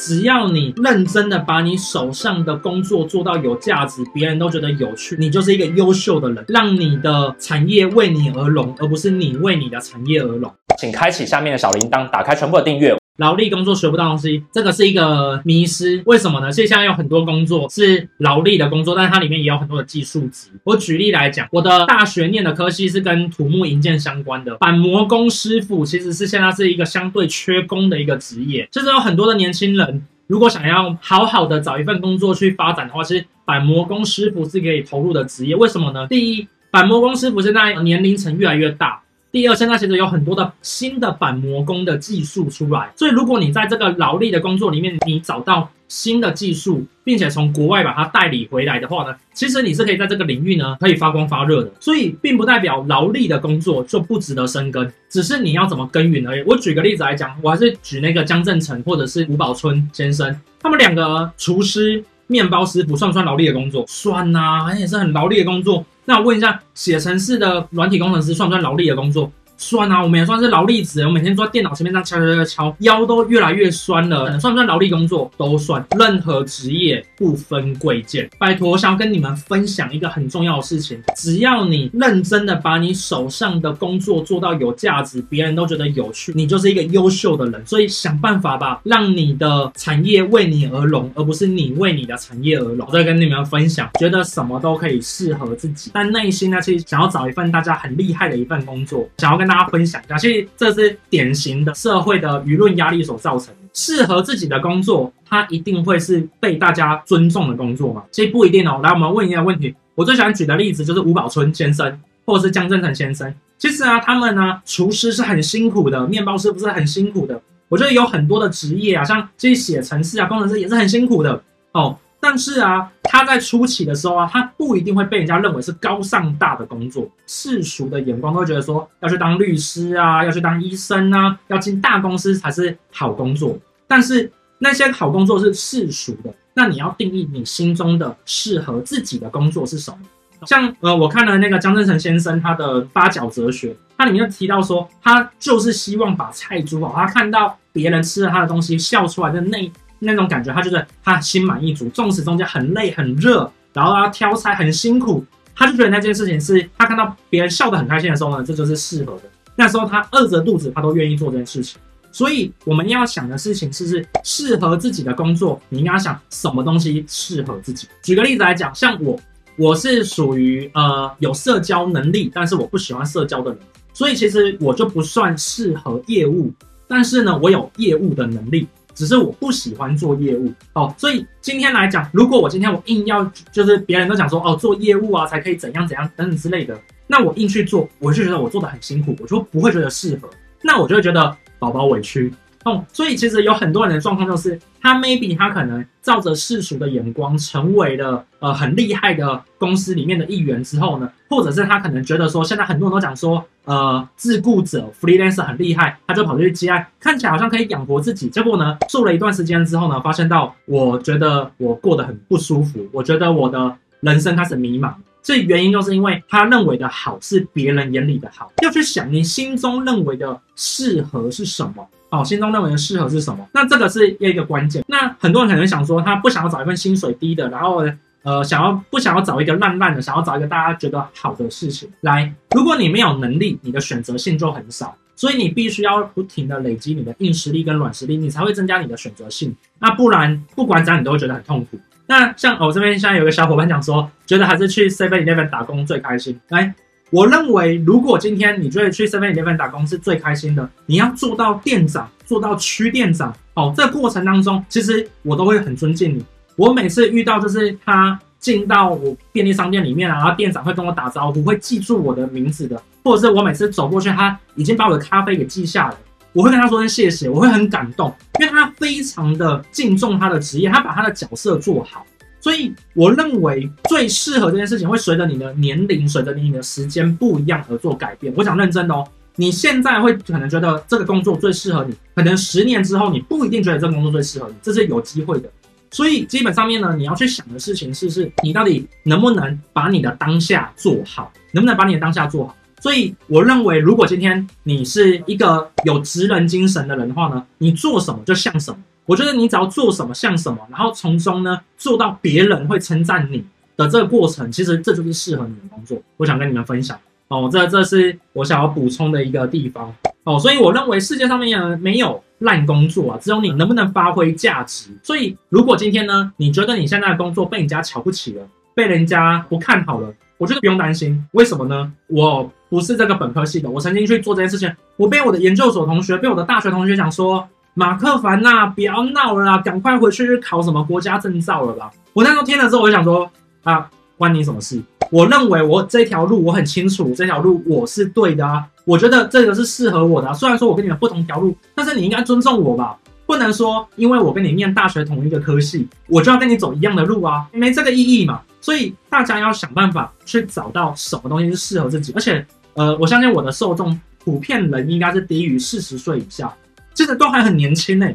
只要你认真的把你手上的工作做到有价值，别人都觉得有趣，你就是一个优秀的人，让你的产业为你而荣，而不是你为你的产业而荣。请开启下面的小铃铛，打开全部的订阅。劳力工作学不到东西，这个是一个迷思。为什么呢？其实现在有很多工作是劳力的工作，但是它里面也有很多的技术值。我举例来讲，我的大学念的科系是跟土木营建相关的，板模工师傅其实是现在是一个相对缺工的一个职业。就是有很多的年轻人，如果想要好好的找一份工作去发展的话，其实板模工师傅是可以投入的职业。为什么呢？第一，板模工师傅现在年龄层越来越大。第二，现在其实有很多的新的板模工的技术出来，所以如果你在这个劳力的工作里面，你找到新的技术，并且从国外把它代理回来的话呢，其实你是可以在这个领域呢可以发光发热的。所以并不代表劳力的工作就不值得深耕，只是你要怎么耕耘而已。我举个例子来讲，我还是举那个江振成或者是吴宝春先生，他们两个厨师、面包师不算不算劳力的工作？算呐、啊，也是很劳力的工作。那我问一下，写程序的软体工程师算不算劳力的工作？算啊，我们也算是劳力子。我每天坐在电脑前面这样敲敲敲敲，腰都越来越酸了。算不算劳力工作？都算。任何职业不分贵贱。拜托，我想要跟你们分享一个很重要的事情：只要你认真的把你手上的工作做到有价值，别人都觉得有趣，你就是一个优秀的人。所以想办法吧，让你的产业为你而荣，而不是你为你的产业而荣。我再跟你们分享，觉得什么都可以适合自己，但内心呢，其实想要找一份大家很厉害的一份工作，想要跟。大家分享一下，其实这是典型的社会的舆论压力所造成的。适合自己的工作，它一定会是被大家尊重的工作吗？其实不一定哦。来，我们问一下问题。我最喜欢举的例子就是吴宝春先生，或者是江振成先生。其实啊，他们呢，厨师是很辛苦的，面包师不是很辛苦的。我觉得有很多的职业啊，像这些写程式啊，工程师也是很辛苦的哦。但是啊，他在初期的时候啊，他不一定会被人家认为是高尚大的工作，世俗的眼光都会觉得说要去当律师啊，要去当医生啊，要进大公司才是好工作。但是那些好工作是世俗的，那你要定义你心中的适合自己的工作是什么？像呃，我看了那个江正诚先生他的八角哲学，他里面就提到说，他就是希望把菜煮好，他看到别人吃了他的东西笑出来的那。那种感觉，他觉得他心满意足，纵使中间很累很热，然后他挑菜很辛苦，他就觉得那件事情是他看到别人笑得很开心的时候呢，这就是适合的。那时候他饿着肚子，他都愿意做这件事情。所以我们要想的事情是，是适合自己的工作，你应该想什么东西适合自己。举个例子来讲，像我，我是属于呃有社交能力，但是我不喜欢社交的人，所以其实我就不算适合业务，但是呢，我有业务的能力。只是我不喜欢做业务哦，所以今天来讲，如果我今天我硬要，就是别人都讲说哦，做业务啊才可以怎样怎样等等之类的，那我硬去做，我就觉得我做的很辛苦，我就不会觉得适合，那我就会觉得宝宝委屈。哦，所以其实有很多人的状况就是，他 maybe 他可能照着世俗的眼光成为了呃很厉害的公司里面的一员之后呢，或者是他可能觉得说，现在很多人都讲说，呃，自雇者 freelancer 很厉害，他就跑去接案，看起来好像可以养活自己。结果呢，做了一段时间之后呢，发现到我觉得我过得很不舒服，我觉得我的人生开始迷茫。这原因就是因为他认为的好是别人眼里的好，要去想你心中认为的适合是什么。哦，心中认为的适合是什么？那这个是一个关键。那很多人可能想说，他不想要找一份薪水低的，然后呃，想要不想要找一个烂烂的，想要找一个大家觉得好的事情来。如果你没有能力，你的选择性就很少，所以你必须要不停的累积你的硬实力跟软实力，你才会增加你的选择性。那不然，不管怎样，你都会觉得很痛苦。那像我这边现在有个小伙伴讲说，觉得还是去 Seven Eleven 打工最开心。来。我认为，如果今天你觉得去 Seven Eleven 打工是最开心的，你要做到店长，做到区店长，哦，这过程当中，其实我都会很尊敬你。我每次遇到就是他进到我便利商店里面，然后店长会跟我打招呼，会记住我的名字的，或者是我每次走过去，他已经把我的咖啡给记下了，我会跟他说声谢谢，我会很感动，因为他非常的敬重他的职业，他把他的角色做好。所以我认为最适合这件事情会随着你的年龄，随着你的时间不一样而做改变。我想认真的哦，你现在会可能觉得这个工作最适合你，可能十年之后你不一定觉得这个工作最适合你，这是有机会的。所以基本上面呢，你要去想的事情是：是你到底能不能把你的当下做好，能不能把你的当下做好？所以我认为，如果今天你是一个有职人精神的人的话呢，你做什么就像什么。我觉得你只要做什么像什么，然后从中呢做到别人会称赞你的这个过程，其实这就是适合你的工作。我想跟你们分享哦，这这是我想要补充的一个地方哦。所以我认为世界上面没有烂工作啊，只有你能不能发挥价值。所以如果今天呢，你觉得你现在的工作被人家瞧不起了，被人家不看好了，我觉得不用担心。为什么呢？我不是这个本科系的，我曾经去做这件事情，我被我的研究所同学，被我的大学同学讲说。马克凡呐、啊，不要闹了啦，赶快回去考什么国家证照了吧。我那时候听了之后，我就想说啊，关你什么事？我认为我这条路我很清楚，这条路我是对的啊。我觉得这个是适合我的、啊。虽然说我跟你们不同条路，但是你应该尊重我吧？不能说因为我跟你念大学同一个科系，我就要跟你走一样的路啊，没这个意义嘛。所以大家要想办法去找到什么东西是适合自己。而且，呃，我相信我的受众普遍人应该是低于四十岁以下。其实都还很年轻呢、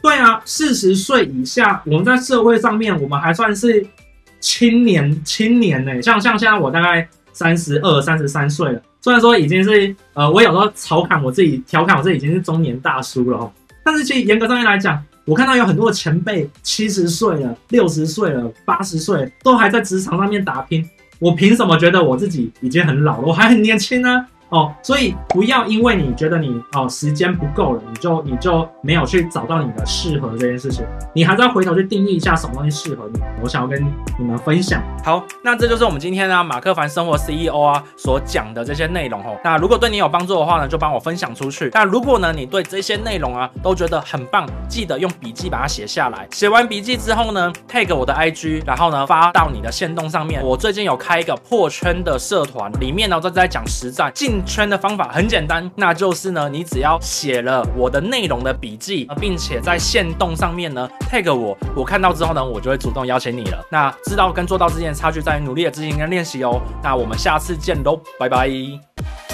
对啊，四十岁以下，我们在社会上面，我们还算是青年青年呢、像像现在我大概三十二、三十三岁了，虽然说已经是呃，我有时候调侃我自己，调侃我自己已经是中年大叔了哦。但是其实严格上面来讲，我看到有很多前辈七十岁了、六十岁了、八十岁都还在职场上面打拼，我凭什么觉得我自己已经很老了？我还很年轻呢？哦，所以不要因为你觉得你哦时间不够了，你就你就没有去找到你的适合这件事情，你还是要回头去定义一下什么东西适合你。我想要跟你们分享。好，那这就是我们今天呢马克凡生活 CEO 啊所讲的这些内容哦。那如果对你有帮助的话呢，就帮我分享出去。那如果呢你对这些内容啊都觉得很棒，记得用笔记把它写下来。写完笔记之后呢，tag 我的 IG，然后呢发到你的线动上面。我最近有开一个破圈的社团，里面呢都在讲实战进圈的方法很简单，那就是呢，你只要写了我的内容的笔记，并且在线动上面呢 tag 我，我看到之后呢，我就会主动邀请你了。那知道跟做到之间的差距在于努力的执行跟练习哦。那我们下次见喽，拜拜。